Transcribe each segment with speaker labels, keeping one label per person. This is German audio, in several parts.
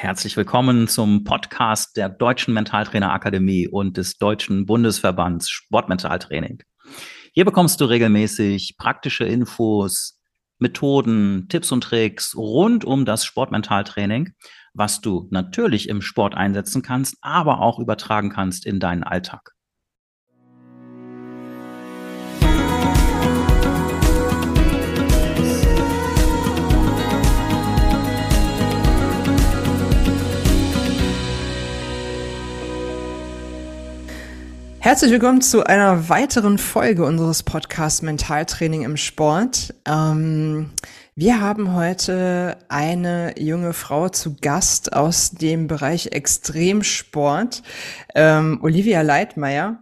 Speaker 1: Herzlich willkommen zum Podcast der Deutschen Mentaltrainer Akademie und des Deutschen Bundesverbands Sportmentaltraining. Hier bekommst du regelmäßig praktische Infos, Methoden, Tipps und Tricks rund um das Sportmentaltraining, was du natürlich im Sport einsetzen kannst, aber auch übertragen kannst in deinen Alltag.
Speaker 2: Herzlich willkommen zu einer weiteren Folge unseres Podcasts Mentaltraining im Sport. Ähm, wir haben heute eine junge Frau zu Gast aus dem Bereich Extremsport, ähm, Olivia Leitmeier.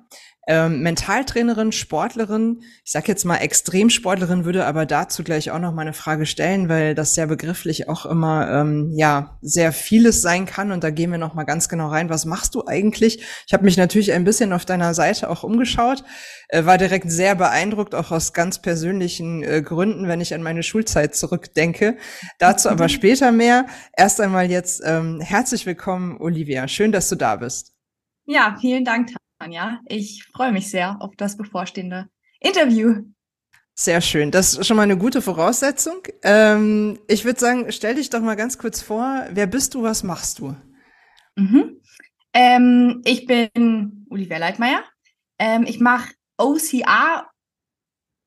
Speaker 2: Ähm, Mentaltrainerin, Sportlerin, ich sag jetzt mal Extremsportlerin, würde aber dazu gleich auch noch mal eine Frage stellen, weil das sehr begrifflich auch immer ähm, ja sehr vieles sein kann und da gehen wir noch mal ganz genau rein. Was machst du eigentlich? Ich habe mich natürlich ein bisschen auf deiner Seite auch umgeschaut, äh, war direkt sehr beeindruckt, auch aus ganz persönlichen äh, Gründen, wenn ich an meine Schulzeit zurückdenke. Dazu aber später mehr. Erst einmal jetzt ähm, herzlich willkommen, Olivia. Schön, dass du da bist.
Speaker 3: Ja, vielen Dank, Anja. Ich freue mich sehr auf das bevorstehende Interview.
Speaker 2: Sehr schön. Das ist schon mal eine gute Voraussetzung. Ähm, ich würde sagen, stell dich doch mal ganz kurz vor. Wer bist du? Was machst du?
Speaker 3: Mhm. Ähm, ich bin Olivia Leitmeier. Ähm, ich mache OCR,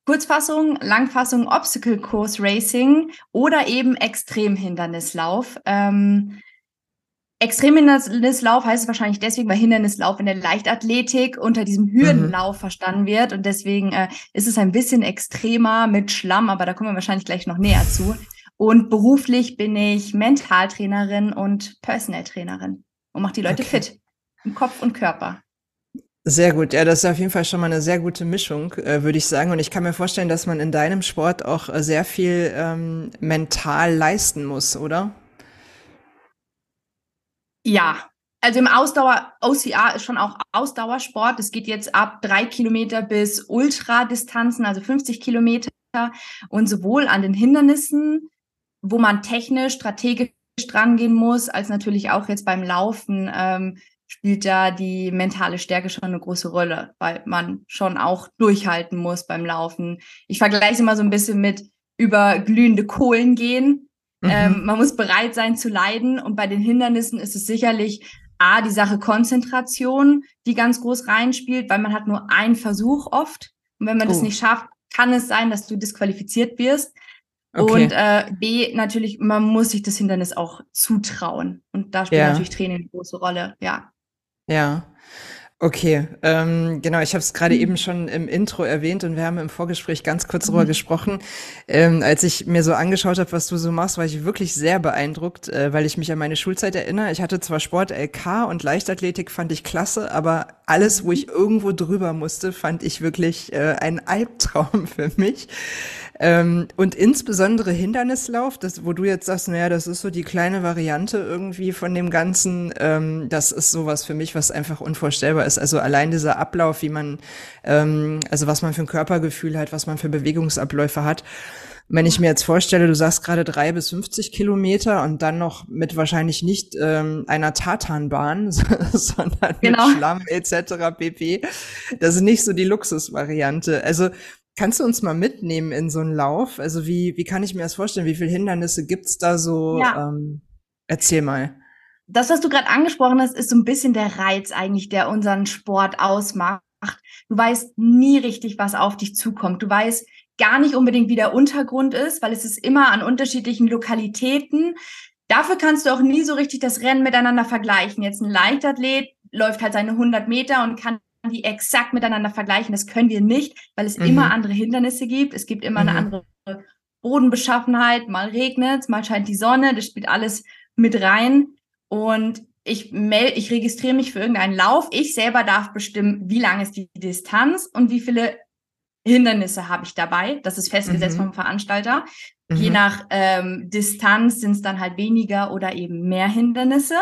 Speaker 3: Kurzfassung, Langfassung, Obstacle Course Racing oder eben Extremhindernislauf. Ähm, Extremhindernislauf heißt es wahrscheinlich deswegen, weil Hindernislauf in der Leichtathletik unter diesem Hürdenlauf mhm. verstanden wird. Und deswegen äh, ist es ein bisschen extremer mit Schlamm, aber da kommen wir wahrscheinlich gleich noch näher zu. Und beruflich bin ich Mentaltrainerin und Personal Trainerin und mache die Leute okay. fit im Kopf und Körper.
Speaker 2: Sehr gut, ja, das ist auf jeden Fall schon mal eine sehr gute Mischung, äh, würde ich sagen. Und ich kann mir vorstellen, dass man in deinem Sport auch äh, sehr viel ähm, mental leisten muss, oder?
Speaker 3: Ja, also im Ausdauer, OCR ist schon auch Ausdauersport. Es geht jetzt ab drei Kilometer bis Ultradistanzen, also 50 Kilometer. Und sowohl an den Hindernissen, wo man technisch, strategisch drangehen muss, als natürlich auch jetzt beim Laufen, ähm, spielt da die mentale Stärke schon eine große Rolle, weil man schon auch durchhalten muss beim Laufen. Ich vergleiche es immer so ein bisschen mit über glühende Kohlen gehen. Mhm. Ähm, man muss bereit sein zu leiden. Und bei den Hindernissen ist es sicherlich A, die Sache Konzentration, die ganz groß reinspielt, weil man hat nur einen Versuch oft. Und wenn man oh. das nicht schafft, kann es sein, dass du disqualifiziert wirst. Okay. Und äh, B, natürlich, man muss sich das Hindernis auch zutrauen. Und da spielt ja. natürlich Training eine große Rolle, ja.
Speaker 2: Ja. Okay, ähm, genau, ich habe es gerade mhm. eben schon im Intro erwähnt und wir haben im Vorgespräch ganz kurz darüber mhm. gesprochen. Ähm, als ich mir so angeschaut habe, was du so machst, war ich wirklich sehr beeindruckt, äh, weil ich mich an meine Schulzeit erinnere. Ich hatte zwar Sport LK und Leichtathletik fand ich klasse, aber alles, wo ich irgendwo drüber musste, fand ich wirklich äh, ein Albtraum für mich. Ähm, und insbesondere Hindernislauf, das, wo du jetzt sagst, naja, das ist so die kleine Variante irgendwie von dem Ganzen, ähm, das ist sowas für mich, was einfach unvorstellbar ist. Also allein dieser Ablauf, wie man, ähm, also was man für ein Körpergefühl hat, was man für Bewegungsabläufe hat. Wenn ich mir jetzt vorstelle, du sagst gerade drei bis 50 Kilometer und dann noch mit wahrscheinlich nicht ähm, einer Tatanbahn, sondern genau. mit Schlamm etc. pp. Das ist nicht so die Luxusvariante. Also Kannst du uns mal mitnehmen in so einen Lauf? Also wie, wie kann ich mir das vorstellen? Wie viele Hindernisse gibt's da so? Ja. Ähm, erzähl mal.
Speaker 3: Das, was du gerade angesprochen hast, ist so ein bisschen der Reiz eigentlich, der unseren Sport ausmacht. Du weißt nie richtig, was auf dich zukommt. Du weißt gar nicht unbedingt, wie der Untergrund ist, weil es ist immer an unterschiedlichen Lokalitäten. Dafür kannst du auch nie so richtig das Rennen miteinander vergleichen. Jetzt ein Leichtathlet läuft halt seine 100 Meter und kann die exakt miteinander vergleichen. Das können wir nicht, weil es mhm. immer andere Hindernisse gibt. Es gibt immer mhm. eine andere Bodenbeschaffenheit. Mal regnet mal scheint die Sonne. Das spielt alles mit rein. Und ich melde, ich registriere mich für irgendeinen Lauf. Ich selber darf bestimmen, wie lang ist die Distanz und wie viele Hindernisse habe ich dabei. Das ist festgesetzt mhm. vom Veranstalter. Je mhm. nach ähm, Distanz sind es dann halt weniger oder eben mehr Hindernisse.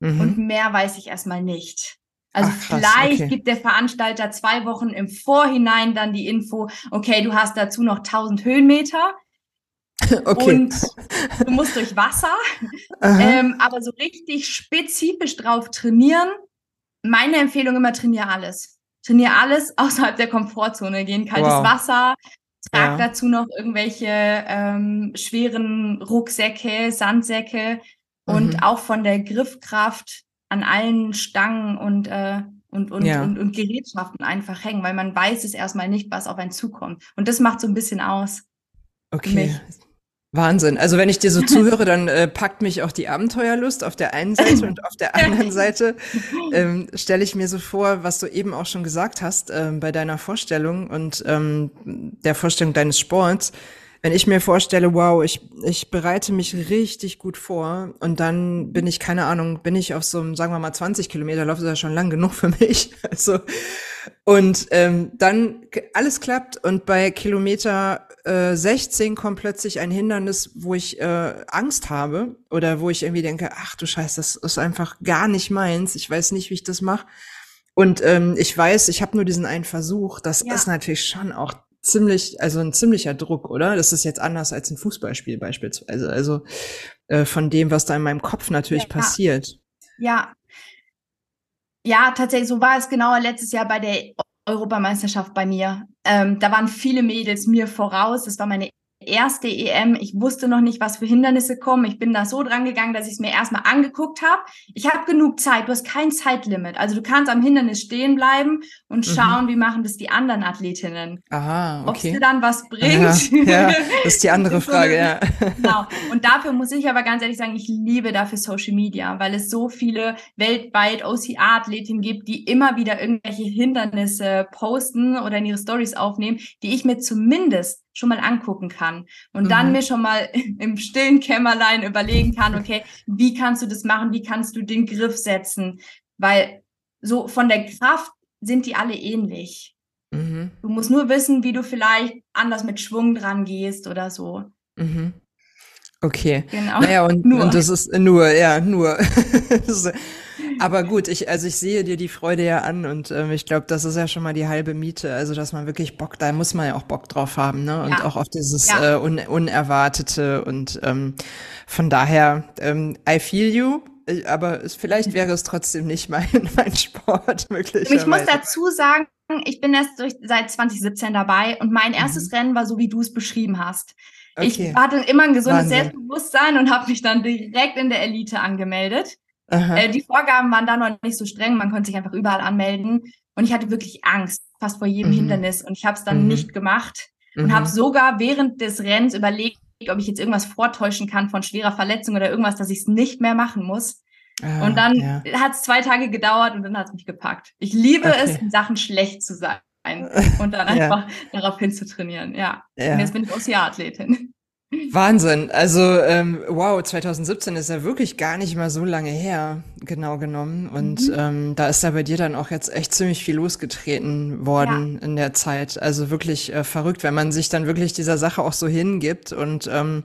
Speaker 3: Mhm. Und mehr weiß ich erstmal nicht. Also Ach, krass, vielleicht okay. gibt der Veranstalter zwei Wochen im Vorhinein dann die Info, okay, du hast dazu noch 1000 Höhenmeter.
Speaker 2: Okay.
Speaker 3: Und du musst durch Wasser, ähm, aber so richtig spezifisch drauf trainieren. Meine Empfehlung immer, trainiere alles. Trainiere alles außerhalb der Komfortzone. Geh in kaltes
Speaker 2: Wow.
Speaker 3: Wasser, trag
Speaker 2: Ja.
Speaker 3: dazu noch irgendwelche ähm, schweren Rucksäcke, Sandsäcke und
Speaker 2: Mhm.
Speaker 3: auch von der Griffkraft an allen Stangen und, äh, und, und,
Speaker 2: Ja.
Speaker 3: und, und Gerätschaften einfach hängen, weil man weiß es erstmal nicht, was auf einen zukommt. Und das macht so ein bisschen aus.
Speaker 2: Okay. Wahnsinn. Also wenn ich dir so zuhöre, dann äh, packt mich auch die Abenteuerlust auf der einen Seite und auf der anderen Seite ähm, stelle ich mir so vor, was du eben auch schon gesagt hast ähm, bei deiner Vorstellung und ähm, der Vorstellung deines Sports. Wenn ich mir vorstelle, wow, ich, ich bereite mich richtig gut vor und dann bin ich, keine Ahnung, bin ich auf so einem, sagen wir mal, 20 Kilometer Lauf, ist ja schon lang genug für mich. Also, und ähm, dann alles klappt und bei Kilometer äh, 16 kommt plötzlich ein Hindernis, wo ich äh, Angst habe oder wo ich irgendwie denke, ach du Scheiße, das ist einfach gar nicht meins. Ich weiß nicht, wie ich das mache. Und ähm, ich weiß, ich habe nur diesen einen Versuch. Das
Speaker 3: Ja.
Speaker 2: ist natürlich schon auch ziemlich, also ein ziemlicher Druck, oder? Das ist jetzt anders als ein Fußballspiel beispielsweise. Also äh, von dem, was da in meinem Kopf natürlich
Speaker 3: Ja.
Speaker 2: passiert.
Speaker 3: Ja. Ja, tatsächlich, so war es genauer letztes Jahr bei der Europameisterschaft bei mir. Ähm, da waren viele Mädels mir voraus. Das war meine erste EM. Ich wusste noch nicht, was für Hindernisse kommen. Ich bin da so dran gegangen, dass ich es mir erstmal angeguckt habe. Ich habe genug Zeit. Du hast kein Zeitlimit. Also du kannst am Hindernis stehen bleiben und
Speaker 2: Mhm.
Speaker 3: schauen, wie machen das die anderen Athletinnen.
Speaker 2: Aha,
Speaker 3: Ob es
Speaker 2: okay.
Speaker 3: dir dann was bringt.
Speaker 2: Ja, ja, das ist die andere Frage, ja.
Speaker 3: Genau. Und dafür muss ich aber ganz ehrlich sagen, ich liebe dafür Social Media, weil es so viele weltweit OCR-Athletinnen gibt, die immer wieder irgendwelche Hindernisse posten oder in ihre Stories aufnehmen, die ich mir zumindest schon mal angucken kann und dann
Speaker 2: Mhm.
Speaker 3: mir schon mal im stillen Kämmerlein überlegen kann, okay, wie kannst du das machen? Wie kannst du den Griff setzen? Weil so von der Kraft sind die alle ähnlich.
Speaker 2: Mhm,
Speaker 3: Du musst nur wissen, wie du vielleicht anders mit Schwung dran gehst oder so.
Speaker 2: mhm. Okay.
Speaker 3: Genau.
Speaker 2: Naja, und, und das ist nur, ja, nur. Aber gut, ich, also ich sehe dir die Freude ja an und ähm, ich glaube, das ist ja schon mal die halbe Miete. Also, dass man wirklich Bock, da muss man ja auch Bock drauf haben, ne? Und
Speaker 3: Ja.
Speaker 2: auch auf dieses
Speaker 3: Ja.
Speaker 2: äh, Un Unerwartete und ähm, von daher, ähm, I feel you, aber es, vielleicht wäre es trotzdem nicht mein, mein Sport, möglicherweise.
Speaker 3: Ich muss dazu sagen, ich bin erst durch, seit 2017 dabei und mein erstes Rennen war so, wie du es beschrieben hast.
Speaker 2: Okay.
Speaker 3: Ich hatte immer ein gesundes
Speaker 2: Wahnsinn.
Speaker 3: Selbstbewusstsein und habe mich dann direkt in der Elite angemeldet. Äh, die Vorgaben waren da noch nicht so streng, man konnte sich einfach überall anmelden. Und ich hatte wirklich Angst, fast vor jedem
Speaker 2: Mhm.
Speaker 3: Hindernis. Und ich habe es dann
Speaker 2: Mhm.
Speaker 3: nicht gemacht und
Speaker 2: Mhm.
Speaker 3: habe sogar während des Rennens überlegt, ob ich jetzt irgendwas vortäuschen kann von schwerer Verletzung oder irgendwas, dass ich es nicht mehr machen muss.
Speaker 2: Ah,
Speaker 3: Und dann
Speaker 2: ja.
Speaker 3: hat es zwei Tage gedauert und dann hat es mich gepackt. Ich liebe
Speaker 2: Okay.
Speaker 3: es, in Sachen schlecht zu sein und dann
Speaker 2: Ja.
Speaker 3: einfach darauf hin zu trainieren. Ja.
Speaker 2: Ja.
Speaker 3: Und jetzt bin ich Oceanathletin.
Speaker 2: Wahnsinn. Also, ähm, wow, 2017 ist ja wirklich gar nicht mal so lange her, genau genommen. Und
Speaker 3: Mhm.
Speaker 2: ähm, da ist ja bei dir dann auch jetzt echt ziemlich viel losgetreten worden in der Zeit. Also wirklich äh, verrückt, wenn man sich dann wirklich dieser Sache auch so hingibt. Und ähm,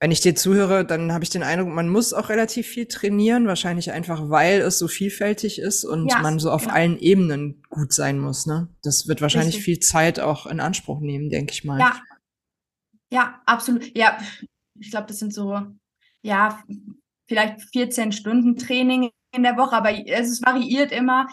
Speaker 2: wenn ich dir zuhöre, dann habe ich den Eindruck, man muss auch relativ viel trainieren, wahrscheinlich einfach, weil es so vielfältig ist und
Speaker 3: Ja,
Speaker 2: man so auf
Speaker 3: genau.
Speaker 2: allen Ebenen gut sein muss. Ne? Das wird wahrscheinlich
Speaker 3: Richtig.
Speaker 2: viel Zeit auch in Anspruch nehmen, denke ich mal.
Speaker 3: Ja. Ja, absolut. Ja, ich glaube, das sind so, ja, vielleicht 14 Stunden Training in der Woche, aber es variiert immer.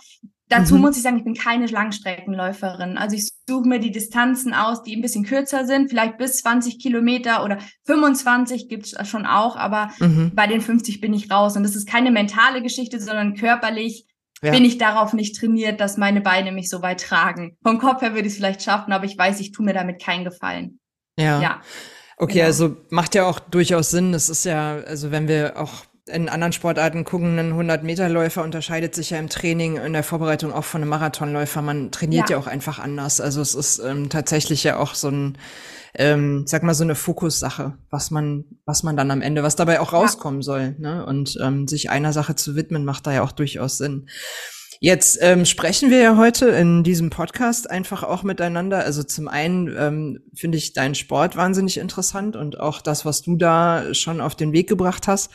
Speaker 3: Dazu
Speaker 2: Mhm.
Speaker 3: muss ich sagen, ich bin keine Langstreckenläuferin. Also ich suche mir die Distanzen aus, die ein bisschen kürzer sind, vielleicht bis 20 Kilometer oder 25 gibt's schon auch, aber
Speaker 2: Mhm.
Speaker 3: bei den 50 bin ich raus. Und das ist keine mentale Geschichte, sondern körperlich
Speaker 2: Ja.
Speaker 3: bin ich darauf nicht trainiert, dass meine Beine mich so weit tragen. Vom Kopf her würde ich es vielleicht schaffen, aber ich weiß, ich tue mir damit keinen Gefallen.
Speaker 2: Ja.
Speaker 3: Ja.
Speaker 2: Okay,
Speaker 3: genau.
Speaker 2: also macht ja auch durchaus Sinn. Das ist ja, also wenn wir auch in anderen Sportarten gucken, ein 100-Meter-Läufer unterscheidet sich ja im Training, in der Vorbereitung auch von einem Marathonläufer. Man trainiert ja,
Speaker 3: Ja.
Speaker 2: auch einfach anders. Also es ist ähm, tatsächlich ja auch so ein, ähm, sag mal, so eine Fokussache, was man, was man dann am Ende, was dabei auch
Speaker 3: Ja.
Speaker 2: rauskommen soll. Ne? Und ähm, sich einer Sache zu widmen, macht da ja auch durchaus Sinn. Jetzt ähm, sprechen wir ja heute in diesem Podcast einfach auch miteinander. Also zum einen ähm, finde ich deinen Sport wahnsinnig interessant und auch das, was du da schon auf den Weg gebracht hast.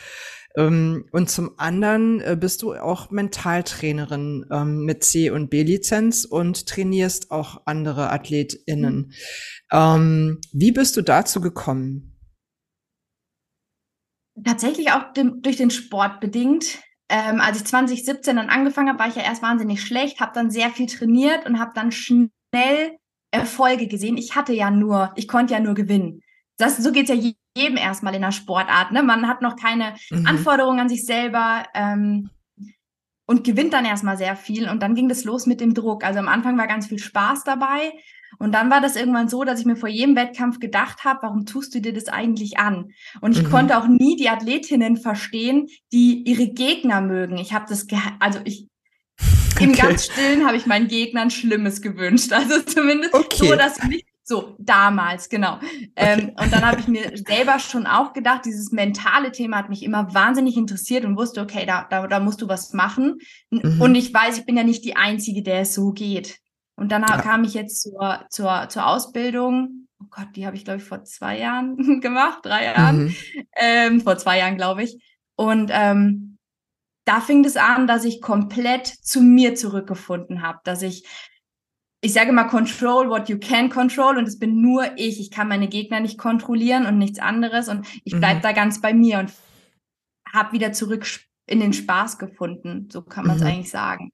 Speaker 2: Ähm, und zum anderen äh, bist du auch Mentaltrainerin ähm, mit C- und B-Lizenz und trainierst auch andere AthletInnen. Ähm, wie bist du dazu gekommen?
Speaker 3: tatsächlich auch dem, durch den Sport bedingt. Ähm, als ich 2017 dann angefangen habe, war ich ja erst wahnsinnig schlecht, habe dann sehr viel trainiert und habe dann schnell Erfolge gesehen. Ich hatte ja nur, ich konnte ja nur gewinnen. Das, so geht's ja jedem erstmal in der Sportart. Ne? Man hat noch keine mhm. Anforderungen an sich selber ähm, und gewinnt dann erstmal sehr viel. Und dann ging das los mit dem Druck. Also am Anfang war ganz viel Spaß dabei. Und dann war das irgendwann so, dass ich mir vor jedem Wettkampf gedacht habe, warum tust du dir das eigentlich an? Und ich mhm. konnte auch nie die Athletinnen verstehen, die ihre Gegner mögen. Ich habe das, also ich im okay. ganz Stillen habe ich meinen Gegnern Schlimmes gewünscht. Also zumindest okay. so, dass nicht so damals, genau. Ähm, okay. und dann habe ich mir selber schon auch gedacht, dieses mentale Thema hat mich immer wahnsinnig interessiert und wusste, okay, da, da, da musst du was machen. Mhm. Und ich weiß, ich bin ja nicht die Einzige, der es so geht. Und dann ja. kam ich jetzt zur, zur, zur Ausbildung. Oh Gott, die habe ich, glaube ich, vor zwei Jahren gemacht, drei Jahren. Mhm. Ähm, vor zwei Jahren, glaube ich. Und ähm, da fing es an, dass ich komplett zu mir zurückgefunden habe, dass ich ich sage mal, control what you can control und es bin nur ich. Ich kann meine Gegner nicht kontrollieren und nichts anderes und ich bleibe mhm. da ganz bei mir und habe wieder zurück in den Spaß gefunden. So kann man es mhm. eigentlich sagen.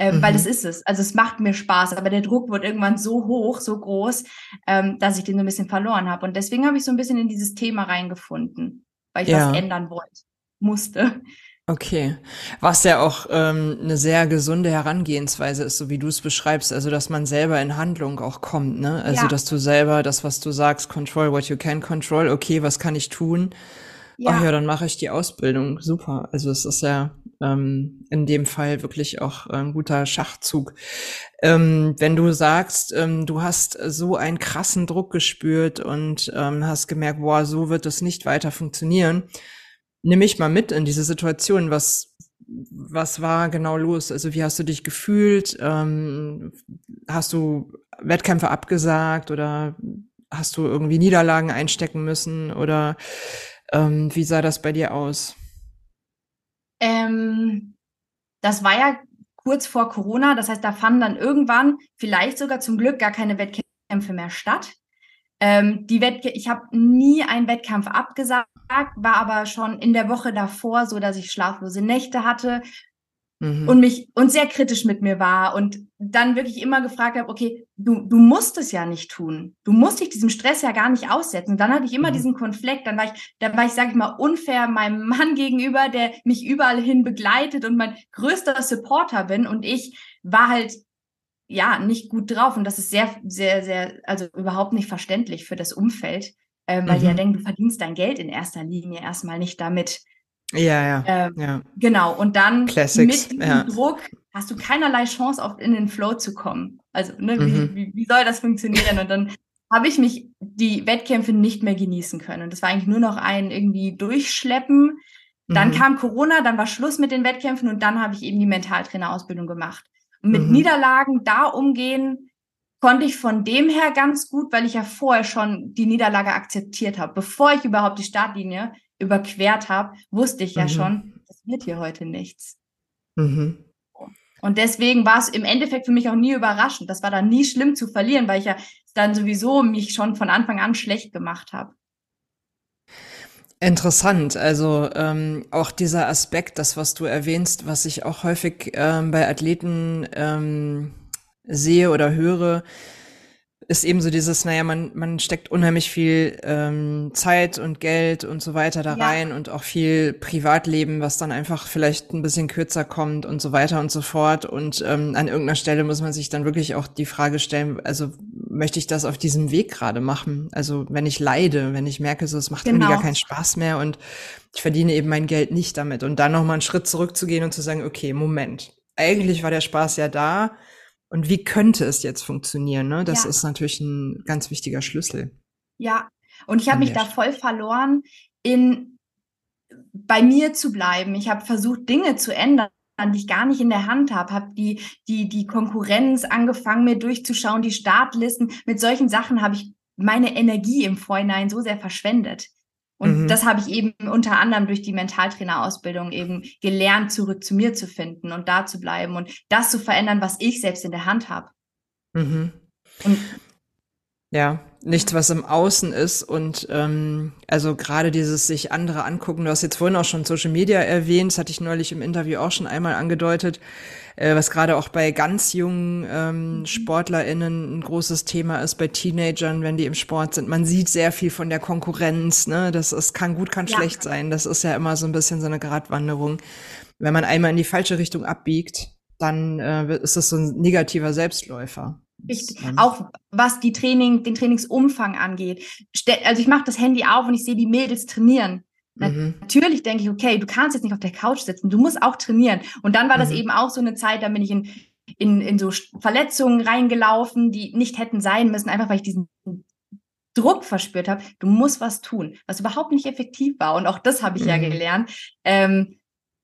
Speaker 3: Ähm, mhm. Weil das ist es. Also es macht mir Spaß, aber der Druck wird irgendwann so hoch, so groß, ähm, dass ich den so ein bisschen verloren habe. Und deswegen habe ich so ein bisschen in dieses Thema reingefunden, weil ich ja. was ändern wollte, musste.
Speaker 2: Okay, was ja auch ähm, eine sehr gesunde Herangehensweise ist, so wie du es beschreibst, also dass man selber in Handlung auch kommt, ne? Also ja. dass du selber das, was du sagst, control what you can control, okay, was kann ich tun? Ja. Ach ja, dann mache ich die Ausbildung. Super. Also es ist ja ähm, in dem Fall wirklich auch ein guter Schachzug. Ähm, wenn du sagst, ähm, du hast so einen krassen Druck gespürt und ähm, hast gemerkt, boah, so wird es nicht weiter funktionieren, nimm mich mal mit in diese Situation. Was, was war genau los? Also wie hast du dich gefühlt? Ähm, hast du Wettkämpfe abgesagt oder hast du irgendwie Niederlagen einstecken müssen oder ähm, wie sah das bei dir aus?
Speaker 3: Ähm, das war ja kurz vor Corona. Das heißt, da fanden dann irgendwann vielleicht sogar zum Glück gar keine Wettkämpfe mehr statt. Ähm, die Wettkä ich habe nie einen Wettkampf abgesagt, war aber schon in der Woche davor so, dass ich schlaflose Nächte hatte mhm. und mich und sehr kritisch mit mir war und dann wirklich immer gefragt habe, okay, du, du musst es ja nicht tun. Du musst dich diesem Stress ja gar nicht aussetzen. Und dann hatte ich immer mhm. diesen Konflikt. Dann war ich, da war ich, sage ich mal, unfair meinem Mann gegenüber, der mich überall hin begleitet und mein größter Supporter bin. Und ich war halt ja nicht gut drauf. Und das ist sehr, sehr, sehr, also überhaupt nicht verständlich für das Umfeld, äh, weil mhm. die ja mhm. denken, du verdienst dein Geld in erster Linie erstmal nicht damit.
Speaker 2: Ja, ja.
Speaker 3: Ähm,
Speaker 2: ja.
Speaker 3: Genau. Und dann
Speaker 2: Classics,
Speaker 3: mit diesem ja. Druck hast du keinerlei Chance, auf in den Flow zu kommen. Also, ne, mhm. wie, wie, wie soll das funktionieren? Und dann habe ich mich die Wettkämpfe nicht mehr genießen können. Und das war eigentlich nur noch ein irgendwie Durchschleppen. Dann mhm. kam Corona, dann war Schluss mit den Wettkämpfen und dann habe ich eben die Mentaltrainerausbildung gemacht. Und mit mhm. Niederlagen da umgehen konnte ich von dem her ganz gut, weil ich ja vorher schon die Niederlage akzeptiert habe. Bevor ich überhaupt die Startlinie überquert habe, wusste ich ja mhm. schon, das wird hier heute nichts. Mhm. Und deswegen war es im Endeffekt für mich auch nie überraschend. Das war dann nie schlimm zu verlieren, weil ich ja dann sowieso mich schon von Anfang an schlecht gemacht habe.
Speaker 2: Interessant, also ähm, auch dieser Aspekt, das, was du erwähnst, was ich auch häufig ähm, bei Athleten ähm, sehe oder höre, ist eben so dieses, naja, man, man steckt unheimlich viel ähm, Zeit und Geld und so weiter da ja. rein und auch viel Privatleben, was dann einfach vielleicht ein bisschen kürzer kommt und so weiter und so fort. Und ähm, an irgendeiner Stelle muss man sich dann wirklich auch die Frage stellen, also möchte ich das auf diesem Weg gerade machen? Also wenn ich leide, wenn ich merke, so es macht genau. irgendwie gar keinen Spaß mehr und ich verdiene eben mein Geld nicht damit. Und dann nochmal einen Schritt zurückzugehen und zu sagen, okay, Moment, eigentlich war der Spaß ja da und wie könnte es jetzt funktionieren? Ne? Das ja. ist natürlich ein ganz wichtiger Schlüssel.
Speaker 3: Ja, und ich habe mich da voll verloren, in bei mir zu bleiben. Ich habe versucht, Dinge zu ändern die ich gar nicht in der Hand habe, habe die, die, die Konkurrenz angefangen, mir durchzuschauen, die Startlisten. Mit solchen Sachen habe ich meine Energie im Vorhinein so sehr verschwendet. Und mhm. das habe ich eben unter anderem durch die Mentaltrainerausbildung eben gelernt, zurück zu mir zu finden und da zu bleiben und das zu verändern, was ich selbst in der Hand habe.
Speaker 2: Mhm. Und ja, nichts, was im Außen ist und ähm, also gerade dieses sich andere angucken. Du hast jetzt vorhin auch schon Social Media erwähnt, das hatte ich neulich im Interview auch schon einmal angedeutet, äh, was gerade auch bei ganz jungen ähm, SportlerInnen ein großes Thema ist, bei Teenagern, wenn die im Sport sind. Man sieht sehr viel von der Konkurrenz, ne? Das ist, kann gut, kann ja. schlecht sein. Das ist ja immer so ein bisschen so eine Gratwanderung. Wenn man einmal in die falsche Richtung abbiegt, dann äh, ist das so ein negativer Selbstläufer.
Speaker 3: Richtig. Auch was die Training, den Trainingsumfang angeht. Also ich mache das Handy auf und ich sehe die Mädels trainieren. Mhm. Natürlich denke ich, okay, du kannst jetzt nicht auf der Couch sitzen, du musst auch trainieren. Und dann war das mhm. eben auch so eine Zeit, da bin ich in, in, in so Verletzungen reingelaufen, die nicht hätten sein müssen, einfach weil ich diesen Druck verspürt habe. Du musst was tun, was überhaupt nicht effektiv war. Und auch das habe ich mhm. ja gelernt. Ähm,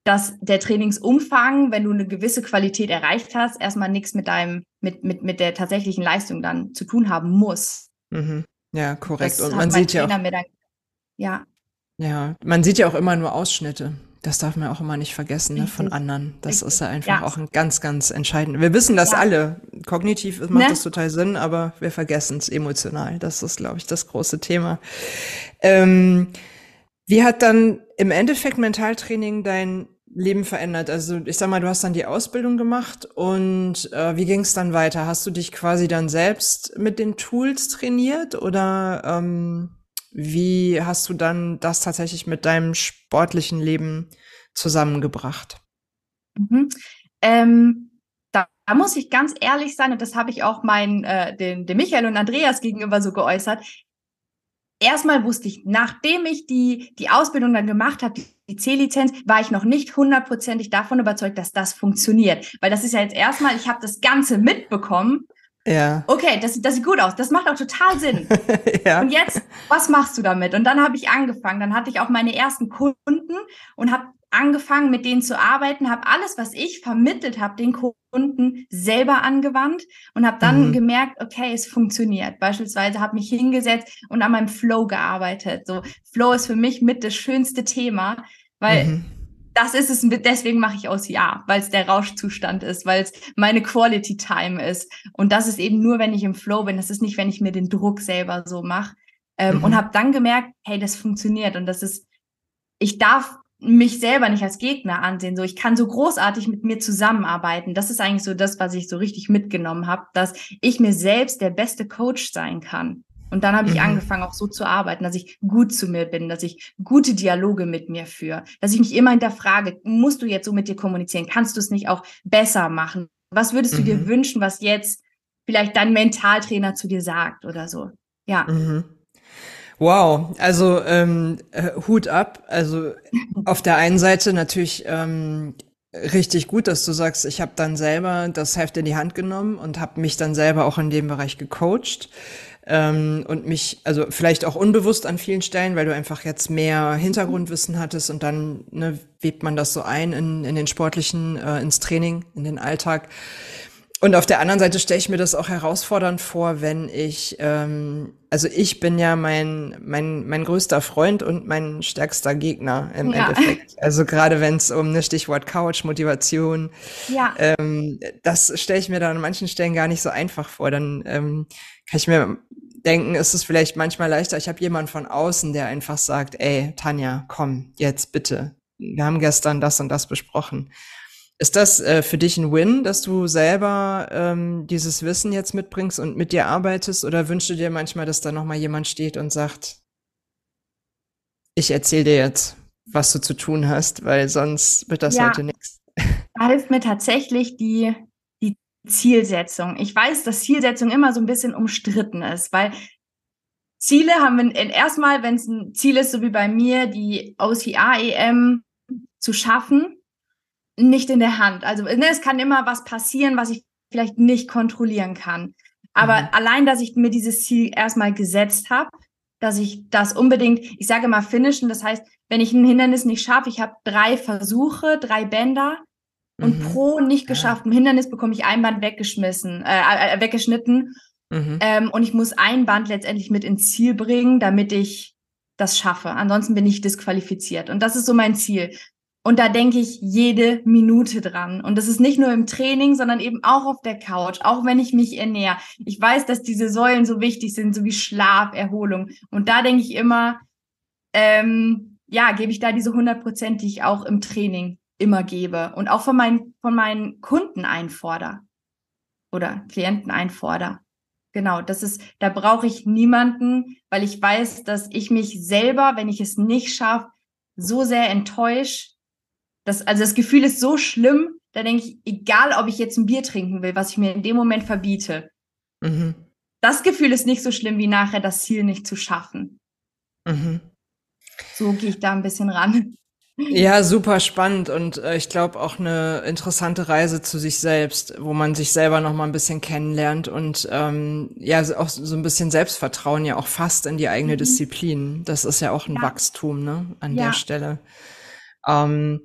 Speaker 3: dass der Trainingsumfang, wenn du eine gewisse Qualität erreicht hast, erstmal nichts mit deinem, mit, mit, mit der tatsächlichen Leistung dann zu tun haben muss.
Speaker 2: Mhm. Ja, korrekt. Das Und man sieht ja auch,
Speaker 3: ja.
Speaker 2: Ja, man sieht ja auch immer nur Ausschnitte. Das darf man auch immer nicht vergessen ne, von anderen. Das Richtig. ist ja einfach ja. auch ein ganz, ganz entscheidend. Wir wissen das ja. alle. Kognitiv macht ne? das total Sinn, aber wir vergessen es emotional. Das ist, glaube ich, das große Thema. Ähm, wie hat dann im Endeffekt Mentaltraining dein Leben verändert? Also ich sag mal, du hast dann die Ausbildung gemacht und äh, wie ging es dann weiter? Hast du dich quasi dann selbst mit den Tools trainiert oder ähm, wie hast du dann das tatsächlich mit deinem sportlichen Leben zusammengebracht?
Speaker 3: Mhm. Ähm, da, muss ich ganz ehrlich sein, und das habe ich auch meinen, äh, den, den Michael und Andreas gegenüber so geäußert erstmal wusste ich, nachdem ich die, die Ausbildung dann gemacht habe, die C-Lizenz, war ich noch nicht hundertprozentig davon überzeugt, dass das funktioniert. Weil das ist ja jetzt erstmal, ich habe das Ganze mitbekommen. Ja. Okay, das, das sieht gut aus. Das macht auch total Sinn. ja. Und jetzt, was machst du damit? Und dann habe ich angefangen. Dann hatte ich auch meine ersten Kunden und habe angefangen, mit denen zu arbeiten, habe alles, was ich vermittelt habe, den Kunden selber angewandt und habe dann mhm. gemerkt, okay, es funktioniert. Beispielsweise habe mich hingesetzt und an meinem Flow gearbeitet. So Flow ist für mich mit das schönste Thema, weil mhm. das ist es. Deswegen mache ich aus Ja, weil es der Rauschzustand ist, weil es meine Quality Time ist. Und das ist eben nur, wenn ich im Flow bin. Das ist nicht, wenn ich mir den Druck selber so mache. Ähm, mhm. Und habe dann gemerkt, hey, das funktioniert und das ist ich darf mich selber nicht als Gegner ansehen. So, ich kann so großartig mit mir zusammenarbeiten. Das ist eigentlich so das, was ich so richtig mitgenommen habe, dass ich mir selbst der beste Coach sein kann. Und dann habe ich mhm. angefangen, auch so zu arbeiten, dass ich gut zu mir bin, dass ich gute Dialoge mit mir führe, dass ich mich immer hinterfrage, musst du jetzt so mit dir kommunizieren? Kannst du es nicht auch besser machen? Was würdest du mhm. dir wünschen, was jetzt vielleicht dein Mentaltrainer zu dir sagt oder so? Ja.
Speaker 2: Mhm. Wow, also ähm, äh, Hut ab. Also auf der einen Seite natürlich ähm, richtig gut, dass du sagst, ich habe dann selber das Heft in die Hand genommen und habe mich dann selber auch in dem Bereich gecoacht ähm, und mich, also vielleicht auch unbewusst an vielen Stellen, weil du einfach jetzt mehr Hintergrundwissen hattest und dann ne, webt man das so ein in, in den sportlichen, äh, ins Training, in den Alltag. Und auf der anderen Seite stelle ich mir das auch herausfordernd vor, wenn ich, ähm, also ich bin ja mein, mein, mein größter Freund und mein stärkster Gegner im ja. Endeffekt. Also gerade wenn es um eine Stichwort Couch, Motivation, ja. ähm, das stelle ich mir dann an manchen Stellen gar nicht so einfach vor. Dann ähm, kann ich mir denken, ist es vielleicht manchmal leichter. Ich habe jemanden von außen, der einfach sagt, ey, Tanja, komm, jetzt bitte. Wir haben gestern das und das besprochen. Ist das äh, für dich ein Win, dass du selber ähm, dieses Wissen jetzt mitbringst und mit dir arbeitest? Oder wünschst du dir manchmal, dass da nochmal jemand steht und sagt, ich erzähle dir jetzt, was du zu tun hast, weil sonst wird das ja, heute nichts.
Speaker 3: Da hilft mir tatsächlich die, die Zielsetzung. Ich weiß, dass Zielsetzung immer so ein bisschen umstritten ist, weil Ziele haben wir erstmal, wenn es ein Ziel ist, so wie bei mir, die OCA-EM zu schaffen, nicht in der Hand. Also ne, es kann immer was passieren, was ich vielleicht nicht kontrollieren kann. Aber mhm. allein, dass ich mir dieses Ziel erstmal gesetzt habe, dass ich das unbedingt, ich sage mal finishen, das heißt, wenn ich ein Hindernis nicht schaffe, ich habe drei Versuche, drei Bänder und mhm. pro nicht geschafftem Hindernis bekomme ich ein Band weggeschmissen, äh, äh, weggeschnitten mhm. ähm, und ich muss ein Band letztendlich mit ins Ziel bringen, damit ich das schaffe. Ansonsten bin ich disqualifiziert und das ist so mein Ziel. Und da denke ich jede Minute dran. Und das ist nicht nur im Training, sondern eben auch auf der Couch, auch wenn ich mich ernähre. Ich weiß, dass diese Säulen so wichtig sind, so wie Schlaf, Erholung. Und da denke ich immer, ähm, ja, gebe ich da diese 100 Prozent, die ich auch im Training immer gebe und auch von meinen, von meinen Kunden einfordere oder Klienten einfordere. Genau, das ist, da brauche ich niemanden, weil ich weiß, dass ich mich selber, wenn ich es nicht schaffe, so sehr enttäusche, das, also das Gefühl ist so schlimm, da denke ich, egal ob ich jetzt ein Bier trinken will, was ich mir in dem Moment verbiete, mhm. das Gefühl ist nicht so schlimm wie nachher das Ziel nicht zu schaffen. Mhm. So gehe ich da ein bisschen ran.
Speaker 2: Ja, super spannend und äh, ich glaube auch eine interessante Reise zu sich selbst, wo man sich selber noch mal ein bisschen kennenlernt und ähm, ja auch so ein bisschen Selbstvertrauen ja auch fast in die eigene mhm. Disziplin. Das ist ja auch ein ja. Wachstum ne an ja. der Stelle. Ähm,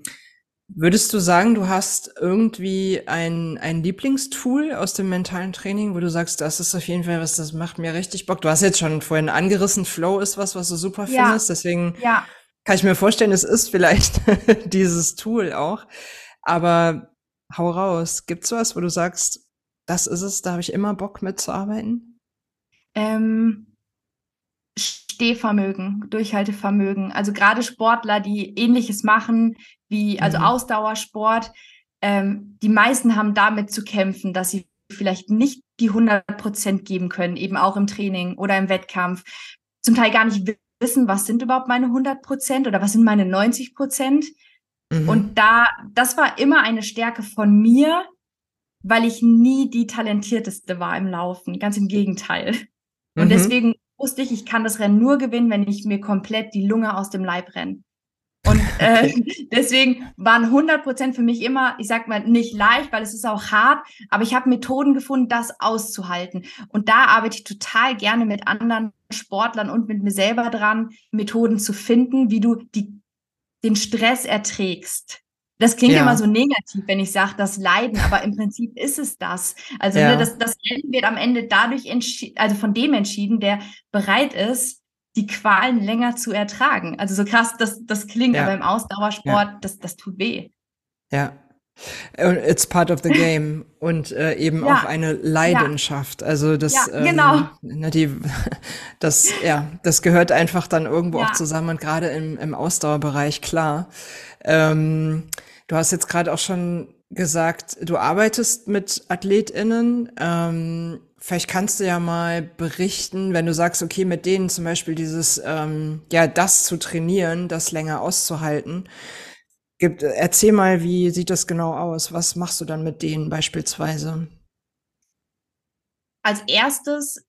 Speaker 2: Würdest du sagen, du hast irgendwie ein, ein Lieblingstool aus dem mentalen Training, wo du sagst, das ist auf jeden Fall was, das macht mir richtig Bock. Du hast jetzt schon vorhin angerissen, Flow ist was, was du super ja. findest. Deswegen ja. kann ich mir vorstellen, es ist vielleicht dieses Tool auch. Aber hau raus. Gibt's was, wo du sagst, das ist es, da habe ich immer Bock mitzuarbeiten?
Speaker 3: Ähm, Stehvermögen, Durchhaltevermögen. Also gerade Sportler, die ähnliches machen, wie also mhm. Ausdauersport, ähm, die meisten haben damit zu kämpfen, dass sie vielleicht nicht die 100 Prozent geben können, eben auch im Training oder im Wettkampf. Zum Teil gar nicht wissen, was sind überhaupt meine 100 Prozent oder was sind meine 90 Prozent. Mhm. Und da, das war immer eine Stärke von mir, weil ich nie die talentierteste war im Laufen. Ganz im Gegenteil. Und mhm. deswegen wusste ich, ich kann das Rennen nur gewinnen, wenn ich mir komplett die Lunge aus dem Leib renne. Und äh, deswegen waren 100 Prozent für mich immer, ich sag mal, nicht leicht, weil es ist auch hart, aber ich habe Methoden gefunden, das auszuhalten. Und da arbeite ich total gerne mit anderen Sportlern und mit mir selber dran, Methoden zu finden, wie du die, den Stress erträgst. Das klingt ja. immer so negativ, wenn ich sage, das Leiden, aber im Prinzip ist es das. Also ja. ne, das, das Leiden wird am Ende dadurch entschieden, also von dem entschieden, der bereit ist, die Qualen länger zu ertragen. Also so krass, das, das klingt, ja. aber im Ausdauersport, das, das tut weh.
Speaker 2: Ja. It's part of the game und äh, eben ja. auch eine Leidenschaft. Ja. Also das, ja, genau. ähm, ne, die, das, ja, das gehört einfach dann irgendwo auch zusammen und gerade im, im Ausdauerbereich klar. Ähm, Du hast jetzt gerade auch schon gesagt, du arbeitest mit AthletInnen. Ähm, vielleicht kannst du ja mal berichten, wenn du sagst, okay, mit denen zum Beispiel dieses, ähm, ja, das zu trainieren, das länger auszuhalten. Gibt, erzähl mal, wie sieht das genau aus? Was machst du dann mit denen beispielsweise?
Speaker 3: Als erstes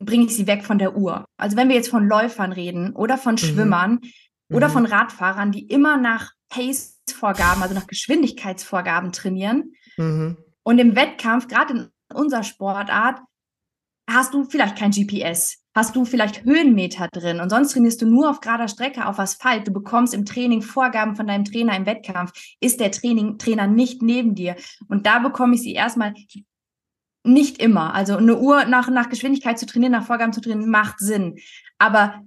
Speaker 3: bringe ich sie weg von der Uhr. Also wenn wir jetzt von Läufern reden oder von mhm. Schwimmern mhm. oder von Radfahrern, die immer nach Pace-Vorgaben, also nach Geschwindigkeitsvorgaben trainieren. Mhm. Und im Wettkampf, gerade in unserer Sportart, hast du vielleicht kein GPS, hast du vielleicht Höhenmeter drin und sonst trainierst du nur auf gerader Strecke auf Asphalt. Du bekommst im Training Vorgaben von deinem Trainer im Wettkampf. Ist der Training, Trainer nicht neben dir? Und da bekomme ich sie erstmal nicht immer. Also eine Uhr nach, nach Geschwindigkeit zu trainieren, nach Vorgaben zu trainieren, macht Sinn. Aber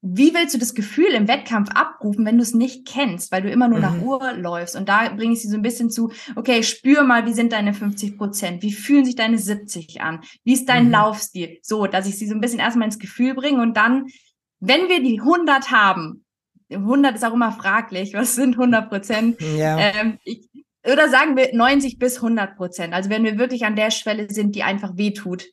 Speaker 3: wie willst du das Gefühl im Wettkampf abrufen, wenn du es nicht kennst, weil du immer nur mhm. nach Uhr läufst? Und da bringe ich sie so ein bisschen zu, okay, spür mal, wie sind deine 50 Prozent? Wie fühlen sich deine 70 an? Wie ist dein mhm. Laufstil? So, dass ich sie so ein bisschen erstmal ins Gefühl bringe und dann, wenn wir die 100 haben, 100 ist auch immer fraglich, was sind 100 Prozent? Ja. Ähm, ich, oder sagen wir 90 bis 100 Prozent. Also wenn wir wirklich an der Schwelle sind, die einfach wehtut.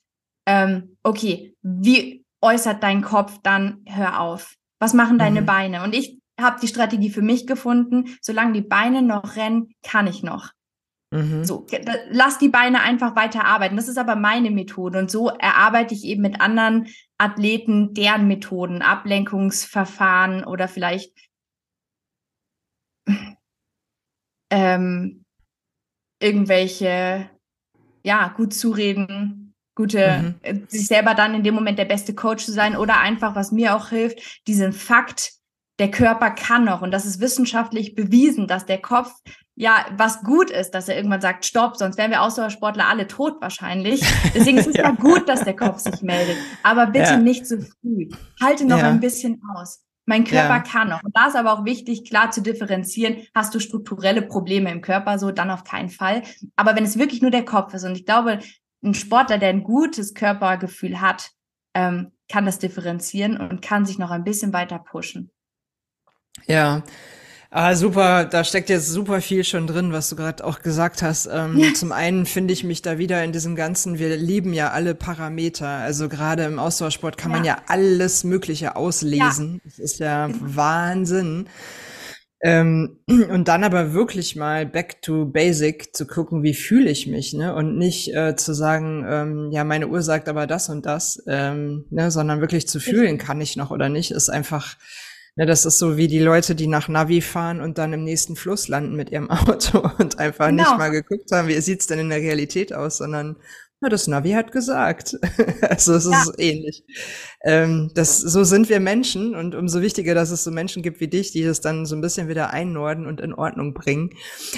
Speaker 3: Ähm, okay, wie äußert dein Kopf, dann hör auf. Was machen deine mhm. Beine? Und ich habe die Strategie für mich gefunden, solange die Beine noch rennen, kann ich noch. Mhm. So, lass die Beine einfach weiter arbeiten. Das ist aber meine Methode. Und so erarbeite ich eben mit anderen Athleten deren Methoden, Ablenkungsverfahren oder vielleicht ähm, irgendwelche, ja, gut zureden, gute, mhm. Äh, sich selber dann in dem Moment der beste Coach zu sein oder einfach, was mir auch hilft, diesen Fakt, der Körper kann noch und das ist wissenschaftlich bewiesen, dass der Kopf ja was gut ist, dass er irgendwann sagt, stopp, sonst wären wir Ausdauersportler alle tot wahrscheinlich. Deswegen ist es ja. ja gut, dass der Kopf sich meldet, aber bitte ja. nicht zu früh. Halte noch ja. ein bisschen aus. Mein Körper kann noch. Und da ist aber auch wichtig, klar zu differenzieren. Hast du strukturelle Probleme im Körper, so dann auf keinen Fall. Aber wenn es wirklich nur der Kopf ist, und ich glaube, ein Sportler, der ein gutes Körpergefühl hat, ähm, kann das differenzieren und kann sich noch ein bisschen weiter pushen.
Speaker 2: Ja, Ah, super, da steckt jetzt super viel schon drin, was du gerade auch gesagt hast. Ähm, ja. Zum einen finde ich mich da wieder in diesem ganzen, wir lieben ja alle Parameter. Also gerade im Ausdauersport kann ja. man ja alles Mögliche auslesen. Ja. Das ist ja genau. Wahnsinn. Ähm, und dann aber wirklich mal back to basic zu gucken, wie fühle ich mich, ne? Und nicht äh, zu sagen, ähm, ja, meine Uhr sagt aber das und das, ähm, ne? sondern wirklich zu fühlen, kann ich noch oder nicht, ist einfach Ne, das ist so wie die Leute, die nach Navi fahren und dann im nächsten Fluss landen mit ihrem Auto und einfach genau. nicht mal geguckt haben, wie sieht's denn in der Realität aus, sondern na, das Navi hat gesagt. also es ja. ist ähnlich. Ähm, das, so sind wir Menschen und umso wichtiger, dass es so Menschen gibt wie dich, die das dann so ein bisschen wieder einnorden und in Ordnung bringen.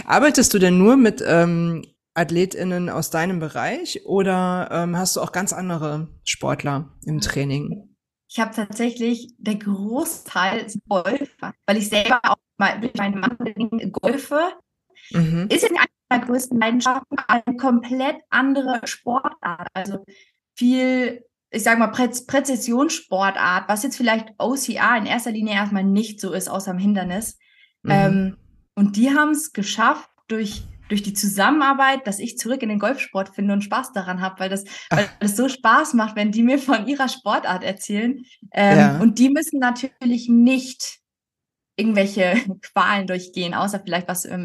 Speaker 2: Arbeitest du denn nur mit ähm, AthletInnen aus deinem Bereich oder ähm, hast du auch ganz andere Sportler im Training?
Speaker 3: Ich habe tatsächlich der Großteil ist Golfer, weil ich selber auch mal durch meinen Mann golfe. Mhm. Ist in einer größten Leidenschaften eine komplett andere Sportart. Also viel, ich sage mal, Prä Präzisionssportart, was jetzt vielleicht OCR in erster Linie erstmal nicht so ist, außer im Hindernis. Mhm. Ähm, und die haben es geschafft, durch durch die Zusammenarbeit, dass ich zurück in den Golfsport finde und Spaß daran habe, weil das, weil das so Spaß macht, wenn die mir von ihrer Sportart erzählen. Ähm, ja. Und die müssen natürlich nicht irgendwelche Qualen durchgehen, außer vielleicht was äh,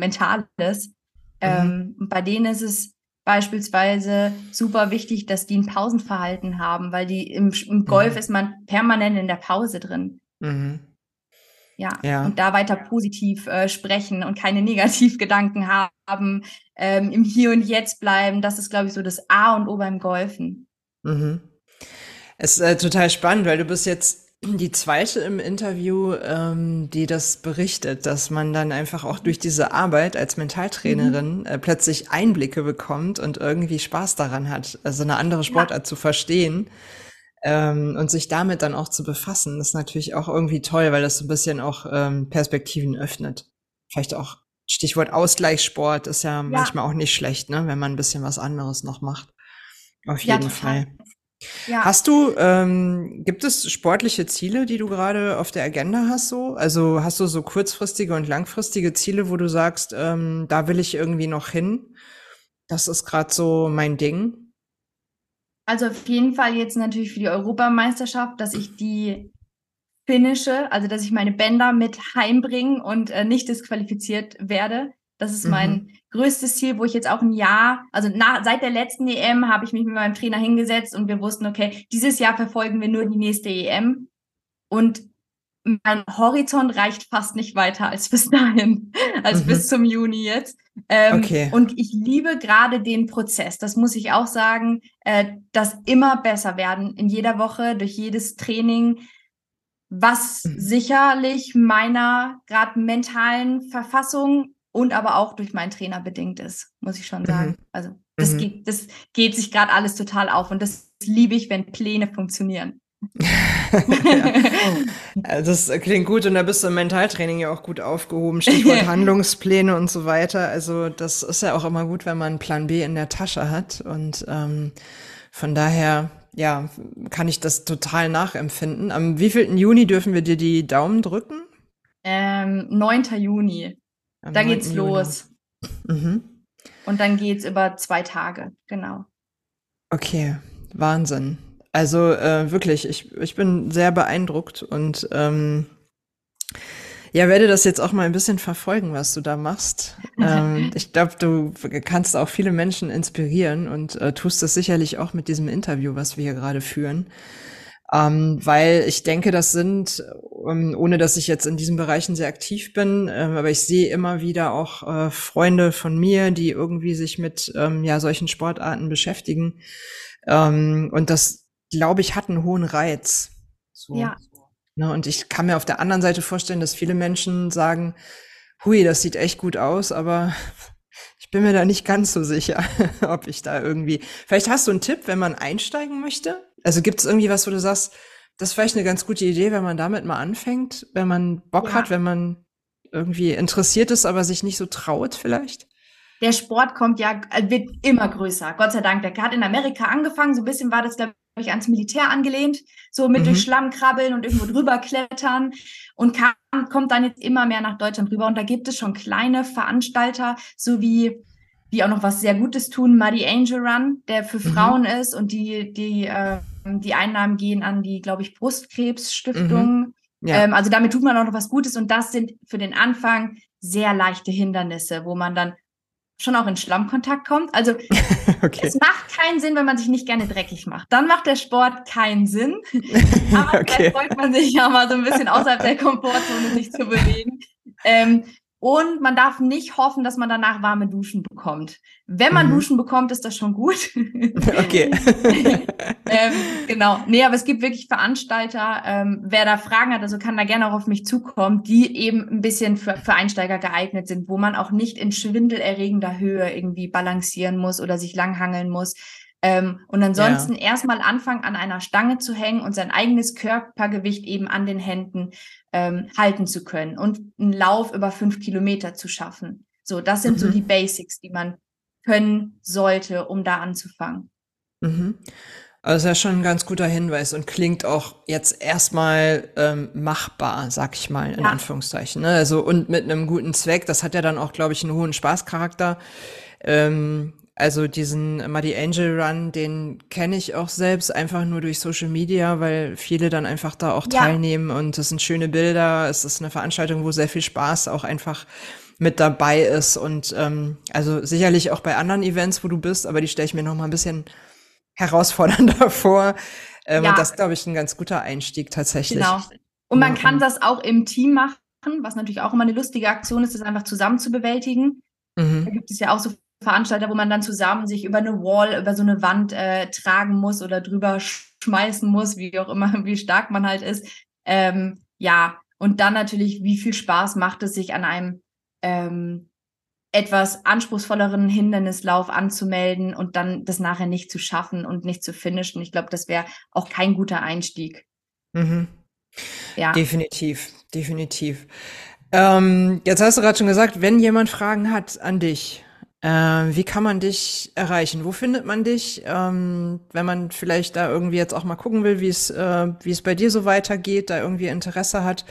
Speaker 3: Mhm. Ähm, bei denen ist es beispielsweise super wichtig, dass die ein Pausenverhalten haben, weil die im, im Golf mhm. ist man permanent in der Pause drin. Mhm. Ja, ja. und da weiter positiv äh, sprechen und keine Negativgedanken haben, ähm, im Hier und Jetzt bleiben. Das ist, glaube ich, so das A und O beim Golfen.
Speaker 2: Mhm. Es ist äh, total spannend, weil du bist jetzt die zweite im Interview, ähm, die das berichtet, dass man dann einfach auch durch diese Arbeit als Mentaltrainerin mhm. äh, plötzlich Einblicke bekommt und irgendwie Spaß daran hat, also eine andere Sportart ja. zu verstehen. Ähm, und sich damit dann auch zu befassen, ist natürlich auch irgendwie toll, weil das so ein bisschen auch ähm, Perspektiven öffnet. Vielleicht auch Stichwort Ausgleichssport ist ja, ja, manchmal auch nicht schlecht, ne, wenn man ein bisschen was anderes noch macht. Auf jeden ja, Fall. Ja. Hast du, ähm, gibt es sportliche Ziele, die du gerade auf der Agenda hast so? Also hast du so kurzfristige und langfristige Ziele, wo du sagst, ähm, da will ich irgendwie noch hin? Das ist gerade so mein Ding.
Speaker 3: Also auf jeden Fall jetzt natürlich für die Europameisterschaft, dass ich die finische, also dass ich meine Bänder mit heimbringe und äh, nicht disqualifiziert werde. Das ist mhm. mein größtes Ziel, wo ich jetzt auch ein Jahr, also nach, seit der letzten EM habe ich mich mit meinem Trainer hingesetzt und wir wussten, okay, dieses Jahr verfolgen wir nur die nächste EM. Und mein Horizont reicht fast nicht weiter als bis dahin, als mhm. bis zum Juni jetzt. Ähm, okay. Und ich liebe gerade den Prozess. Das muss ich auch sagen, äh, das immer besser werden in jeder Woche durch jedes Training, was mhm. sicherlich meiner gerade mentalen Verfassung und aber auch durch meinen Trainer bedingt ist, muss ich schon sagen. Mhm. Also das mhm. geht, das geht sich gerade alles total auf und das liebe ich, wenn Pläne funktionieren
Speaker 2: ja. Das klingt gut und da bist du im Mentaltraining ja auch gut aufgehoben. Stichwort Handlungspläne und so weiter. Also das ist ja auch immer gut, wenn man einen Plan B in der Tasche hat. Und ähm, von daher, ja, kann ich das total nachempfinden. Am wievielten Juni dürfen wir dir die Daumen drücken?
Speaker 3: Ähm, 9. Juni. Am da 9. geht's Juni. los. Mhm. Und dann geht's über zwei Tage, genau.
Speaker 2: Okay, Wahnsinn. Also äh, wirklich, ich, ich bin sehr beeindruckt und ähm, ja, werde das jetzt auch mal ein bisschen verfolgen, was du da machst. ähm, ich glaube, du kannst auch viele Menschen inspirieren und äh, tust das sicherlich auch mit diesem Interview, was wir hier gerade führen. Ähm, weil ich denke, das sind, ähm, ohne dass ich jetzt in diesen Bereichen sehr aktiv bin, äh, aber ich sehe immer wieder auch äh, Freunde von mir, die irgendwie sich mit ähm, ja solchen Sportarten beschäftigen. Ähm, und das glaube ich, hat einen hohen Reiz. So. Ja. Ne, und ich kann mir auf der anderen Seite vorstellen, dass viele Menschen sagen, hui, das sieht echt gut aus, aber ich bin mir da nicht ganz so sicher, ob ich da irgendwie. Vielleicht hast du einen Tipp, wenn man einsteigen möchte? Also gibt es irgendwie was, wo du sagst, Das ist vielleicht eine ganz gute Idee, wenn man damit mal anfängt, wenn man Bock ja. hat, wenn man irgendwie interessiert ist, aber sich nicht so traut vielleicht.
Speaker 3: Der Sport kommt ja, äh, wird immer größer, Gott sei Dank. Der hat in Amerika angefangen, so ein bisschen war das, glaube ich, ans Militär angelehnt, so mit mhm. durch Schlamm krabbeln und irgendwo drüber klettern und kam, kommt dann jetzt immer mehr nach Deutschland rüber. Und da gibt es schon kleine Veranstalter, so wie die auch noch was sehr Gutes tun, Muddy Angel Run, der für mhm. Frauen ist und die, die, äh, die Einnahmen gehen an die, glaube ich, Brustkrebsstiftung. Mhm. Ja. Ähm, also damit tut man auch noch was Gutes und das sind für den Anfang sehr leichte Hindernisse, wo man dann schon auch in Schlammkontakt kommt. Also okay. es macht keinen Sinn, wenn man sich nicht gerne dreckig macht. Dann macht der Sport keinen Sinn. Aber okay. vielleicht freut man sich ja mal so ein bisschen außerhalb der Komfortzone sich zu bewegen. Ähm, und man darf nicht hoffen, dass man danach warme Duschen bekommt. Wenn man mhm. Duschen bekommt, ist das schon gut. Okay. ähm, genau. Nee, aber es gibt wirklich Veranstalter. Ähm, wer da Fragen hat, also kann da gerne auch auf mich zukommen, die eben ein bisschen für, für Einsteiger geeignet sind, wo man auch nicht in schwindelerregender Höhe irgendwie balancieren muss oder sich langhangeln muss. Ähm, und ansonsten ja. erstmal anfangen, an einer Stange zu hängen und sein eigenes Körpergewicht eben an den Händen ähm, halten zu können und einen Lauf über fünf Kilometer zu schaffen. So, das sind mhm. so die Basics, die man können sollte, um da anzufangen.
Speaker 2: Mhm. Also ja schon ein ganz guter Hinweis und klingt auch jetzt erstmal ähm, machbar, sag ich mal, in ja. Anführungszeichen. Ne? Also und mit einem guten Zweck, das hat ja dann auch, glaube ich, einen hohen Spaßcharakter. Ähm, also diesen Muddy Angel Run, den kenne ich auch selbst einfach nur durch Social Media, weil viele dann einfach da auch ja. teilnehmen und es sind schöne Bilder. Es ist eine Veranstaltung, wo sehr viel Spaß auch einfach mit dabei ist und ähm, also sicherlich auch bei anderen Events, wo du bist, aber die stelle ich mir noch mal ein bisschen herausfordernder vor. Ähm, ja. Und das glaube ich ein ganz guter Einstieg tatsächlich. Genau.
Speaker 3: Und man kann das auch im Team machen, was natürlich auch immer eine lustige Aktion ist, das einfach zusammen zu bewältigen. Mhm. Da gibt es ja auch so Veranstalter, wo man dann zusammen sich über eine Wall, über so eine Wand äh, tragen muss oder drüber schmeißen muss, wie auch immer, wie stark man halt ist. Ähm, ja, und dann natürlich, wie viel Spaß macht es, sich an einem ähm, etwas anspruchsvolleren Hindernislauf anzumelden und dann das nachher nicht zu schaffen und nicht zu finishen. Ich glaube, das wäre auch kein guter Einstieg.
Speaker 2: Mhm. Ja. Definitiv, definitiv. Ähm, jetzt hast du gerade schon gesagt, wenn jemand Fragen hat an dich, äh, wie kann man dich erreichen? Wo findet man dich? Ähm, wenn man vielleicht da irgendwie jetzt auch mal gucken will, wie es, äh, wie es bei dir so weitergeht, da irgendwie Interesse hat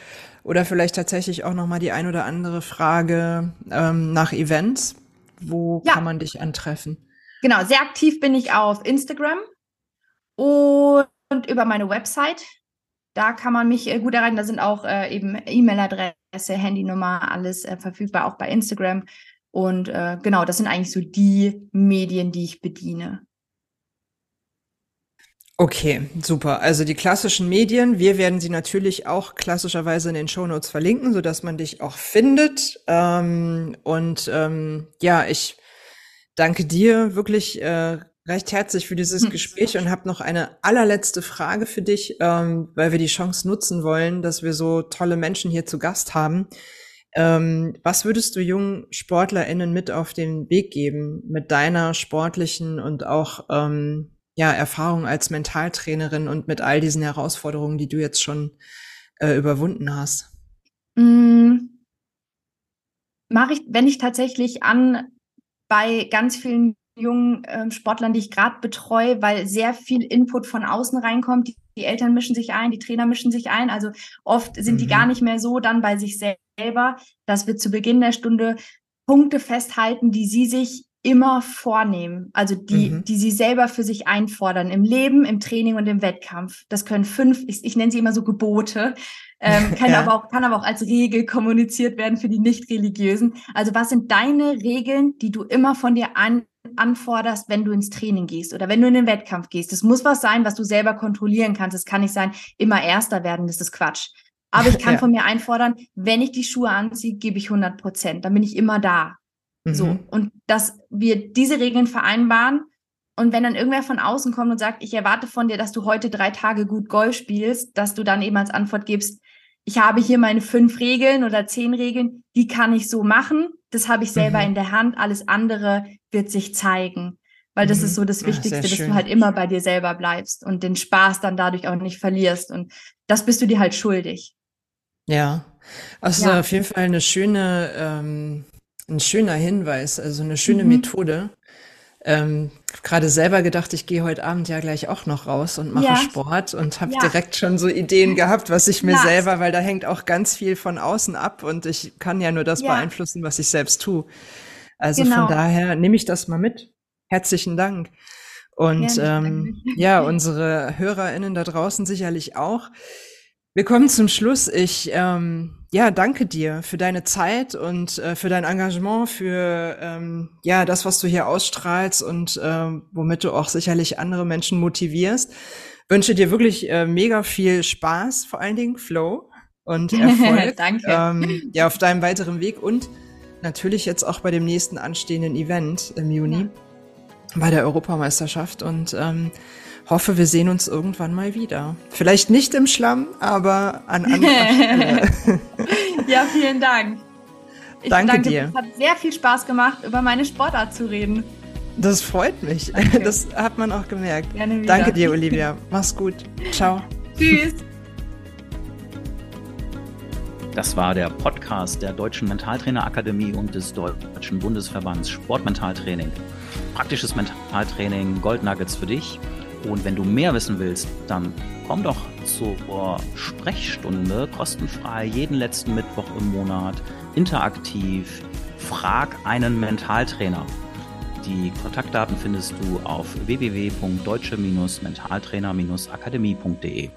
Speaker 2: oder vielleicht tatsächlich auch noch mal die ein oder andere Frage ähm, nach Events. Wo ja. kann man dich antreffen?
Speaker 3: Genau, sehr aktiv bin ich auf Instagram und über meine Website. Da kann man mich äh, gut erreichen. Da sind auch äh, eben E-Mail-Adresse, Handynummer, alles äh, verfügbar, auch bei Instagram. Und äh, genau, das sind eigentlich so die Medien, die ich bediene.
Speaker 2: Okay, super. Also die klassischen Medien, wir werden sie natürlich auch klassischerweise in den Shownotes verlinken, so dass man dich auch findet. Ähm, und ähm, ja, ich danke dir wirklich äh, recht herzlich für dieses hm. Gespräch und habe noch eine allerletzte Frage für dich, ähm, weil wir die Chance nutzen wollen, dass wir so tolle Menschen hier zu Gast haben. Ähm, was würdest du jungen SportlerInnen mit auf den Weg geben mit deiner sportlichen und auch ähm, ja, Erfahrung als Mentaltrainerin und mit all diesen Herausforderungen, die du jetzt schon äh, überwunden hast?
Speaker 3: Mm, Mache ich, wenn ich tatsächlich an bei ganz vielen jungen äh, Sportlern, die ich gerade betreue, weil sehr viel Input von außen reinkommt. Die, die, Eltern mischen sich ein, die Trainer mischen sich ein. Also oft sind mhm. die gar nicht mehr so dann bei sich selber, dass wir zu Beginn der Stunde Punkte festhalten, die sie sich immer vornehmen, also die, mhm. die sie selber für sich einfordern, im Leben, im Training und im Wettkampf. Das können fünf, ich, ich nenne sie immer so Gebote, ähm, kann, ja. aber auch, kann aber auch als Regel kommuniziert werden für die Nicht-Religiösen. Also was sind deine Regeln, die du immer von dir an, anforderst, wenn du ins Training gehst oder wenn du in den Wettkampf gehst? Das muss was sein, was du selber kontrollieren kannst. Es kann nicht sein, immer Erster werden, das ist Quatsch. Aber ich kann ja. von mir einfordern, wenn ich die Schuhe anziehe, gebe ich 100 Prozent. Dann bin ich immer da. Mhm. So. Und dass wir diese Regeln vereinbaren. Und wenn dann irgendwer von außen kommt und sagt, ich erwarte von dir, dass du heute drei Tage gut Golf spielst, dass du dann eben als Antwort gibst, ich habe hier meine fünf Regeln oder zehn Regeln, die kann ich so machen. Das habe ich selber mhm. in der Hand. Alles andere wird sich zeigen. Weil das mhm. ist so das Wichtigste, Ach, dass du halt immer bei dir selber bleibst und den Spaß dann dadurch auch nicht verlierst. Und das bist du dir halt schuldig.
Speaker 2: Ja, also ja. auf jeden Fall eine schöne, ähm, ein schöner Hinweis, also eine schöne mhm. Methode. Ähm, gerade selber gedacht, ich gehe heute Abend ja gleich auch noch raus und mache ja. Sport und habe ja. direkt schon so Ideen gehabt, was ich mir selber, weil da hängt auch ganz viel von außen ab und ich kann ja nur das beeinflussen, was ich selbst tue. Also genau. von daher nehme ich das mal mit. Herzlichen Dank. Und ähm, ja, unsere HörerInnen da draußen sicherlich auch. Wir kommen zum Schluss. Ich ähm, ja danke dir für deine Zeit und äh, für dein Engagement, für ähm, ja das, was du hier ausstrahlst und äh, womit du auch sicherlich andere Menschen motivierst. Wünsche dir wirklich äh, mega viel Spaß, vor allen Dingen Flow und Erfolg.
Speaker 3: danke.
Speaker 2: Ähm, ja, auf deinem weiteren Weg und natürlich jetzt auch bei dem nächsten anstehenden Event im Juni ja. bei der Europameisterschaft und ähm, hoffe, wir sehen uns irgendwann mal wieder. Vielleicht nicht im Schlamm, aber an anderer Stelle.
Speaker 3: ja, vielen Dank.
Speaker 2: Ich danke, danke dir.
Speaker 3: Es hat sehr viel Spaß gemacht, über meine Sportart zu reden.
Speaker 2: Das freut mich. Danke. Das hat man auch gemerkt. Gerne wieder. Danke dir, Olivia. Mach's gut. Ciao.
Speaker 3: Tschüss.
Speaker 1: Das war der Podcast der Deutschen Mentaltrainerakademie und des Deutschen Bundesverbands Sportmentaltraining. Praktisches Mentaltraining, Gold Nuggets für dich. Und wenn du mehr wissen willst, dann komm doch zur Sprechstunde kostenfrei jeden letzten Mittwoch im Monat, interaktiv. Frag einen Mentaltrainer. Die Kontaktdaten findest du auf www.deutsche-mentaltrainer-akademie.de.